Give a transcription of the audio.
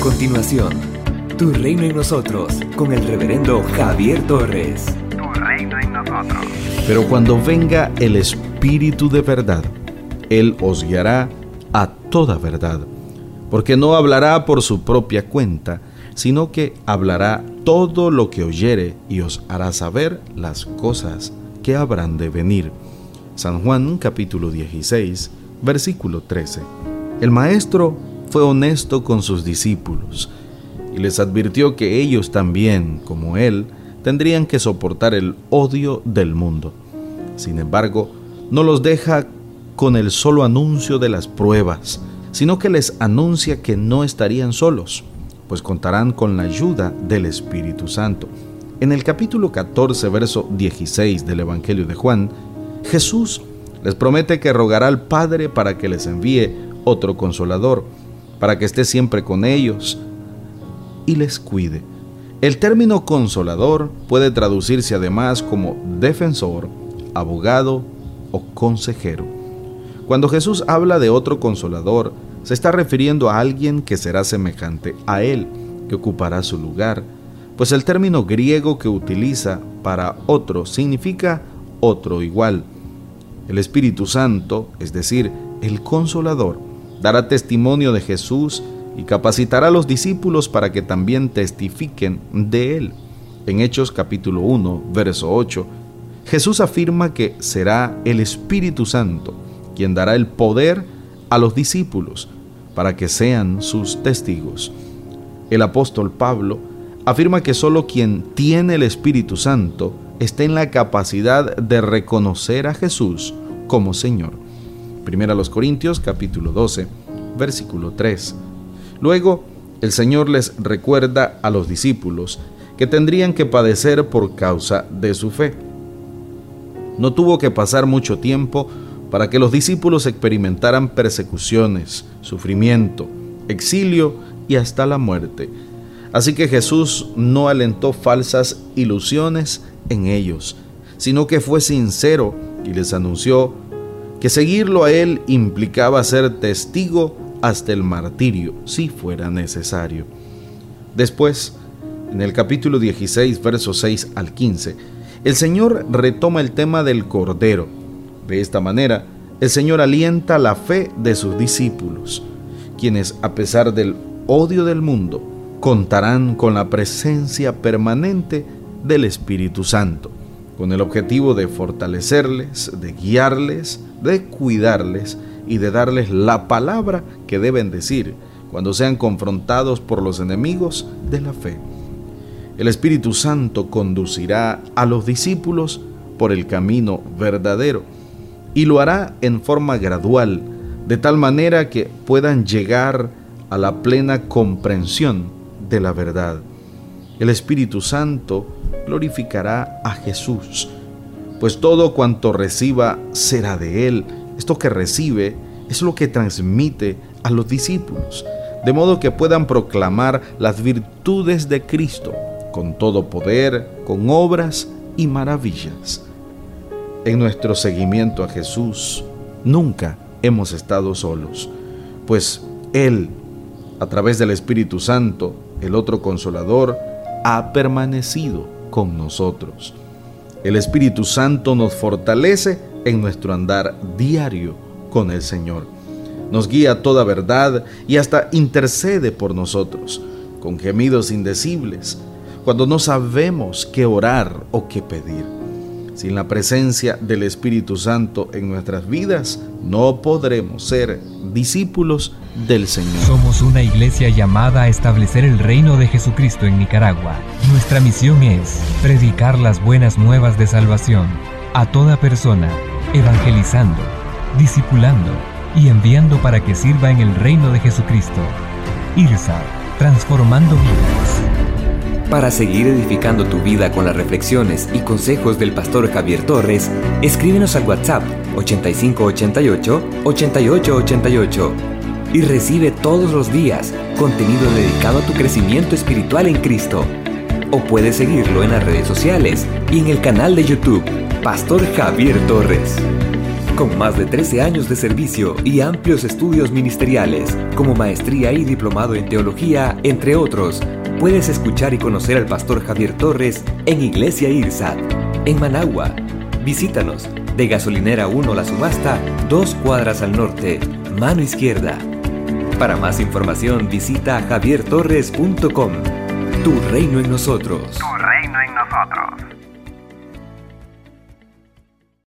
continuación, Tu Reino en Nosotros, con el reverendo Javier Torres. Tu Reino en Nosotros. Pero cuando venga el Espíritu de verdad, Él os guiará a toda verdad, porque no hablará por su propia cuenta, sino que hablará todo lo que oyere y os hará saber las cosas que habrán de venir. San Juan capítulo 16, versículo 13. El maestro fue honesto con sus discípulos y les advirtió que ellos también, como él, tendrían que soportar el odio del mundo. Sin embargo, no los deja con el solo anuncio de las pruebas, sino que les anuncia que no estarían solos, pues contarán con la ayuda del Espíritu Santo. En el capítulo 14, verso 16 del Evangelio de Juan, Jesús les promete que rogará al Padre para que les envíe otro consolador, para que esté siempre con ellos y les cuide. El término consolador puede traducirse además como defensor, abogado o consejero. Cuando Jesús habla de otro consolador, se está refiriendo a alguien que será semejante a él, que ocupará su lugar, pues el término griego que utiliza para otro significa otro igual. El Espíritu Santo, es decir, el consolador, dará testimonio de Jesús y capacitará a los discípulos para que también testifiquen de Él. En Hechos capítulo 1, verso 8, Jesús afirma que será el Espíritu Santo quien dará el poder a los discípulos para que sean sus testigos. El apóstol Pablo afirma que solo quien tiene el Espíritu Santo está en la capacidad de reconocer a Jesús como Señor. Primera a los Corintios capítulo 12, versículo 3. Luego, el Señor les recuerda a los discípulos que tendrían que padecer por causa de su fe. No tuvo que pasar mucho tiempo para que los discípulos experimentaran persecuciones, sufrimiento, exilio y hasta la muerte. Así que Jesús no alentó falsas ilusiones en ellos, sino que fue sincero y les anunció que seguirlo a él implicaba ser testigo hasta el martirio, si fuera necesario. Después, en el capítulo 16, versos 6 al 15, el Señor retoma el tema del Cordero. De esta manera, el Señor alienta la fe de sus discípulos, quienes, a pesar del odio del mundo, contarán con la presencia permanente del Espíritu Santo con el objetivo de fortalecerles, de guiarles, de cuidarles y de darles la palabra que deben decir cuando sean confrontados por los enemigos de la fe. El Espíritu Santo conducirá a los discípulos por el camino verdadero y lo hará en forma gradual, de tal manera que puedan llegar a la plena comprensión de la verdad. El Espíritu Santo glorificará a Jesús, pues todo cuanto reciba será de Él. Esto que recibe es lo que transmite a los discípulos, de modo que puedan proclamar las virtudes de Cristo con todo poder, con obras y maravillas. En nuestro seguimiento a Jesús nunca hemos estado solos, pues Él, a través del Espíritu Santo, el otro consolador, ha permanecido con nosotros. El Espíritu Santo nos fortalece en nuestro andar diario con el Señor. Nos guía toda verdad y hasta intercede por nosotros con gemidos indecibles cuando no sabemos qué orar o qué pedir. Sin la presencia del Espíritu Santo en nuestras vidas, no podremos ser discípulos del Señor. Somos una iglesia llamada a establecer el reino de Jesucristo en Nicaragua. Nuestra misión es predicar las buenas nuevas de salvación a toda persona, evangelizando, discipulando y enviando para que sirva en el reino de Jesucristo. IRSA, transformando vidas. Para seguir edificando tu vida con las reflexiones y consejos del pastor Javier Torres, escríbenos al WhatsApp 8588 8888 y recibe todos los días contenido dedicado a tu crecimiento espiritual en Cristo. O puedes seguirlo en las redes sociales y en el canal de YouTube, Pastor Javier Torres. Con más de 13 años de servicio y amplios estudios ministeriales, como maestría y diplomado en teología, entre otros, puedes escuchar y conocer al pastor Javier Torres en Iglesia IRSAT, en Managua. Visítanos de Gasolinera 1 La Subasta, dos cuadras al norte, mano izquierda. Para más información visita javiertorres.com. Tu reino en nosotros.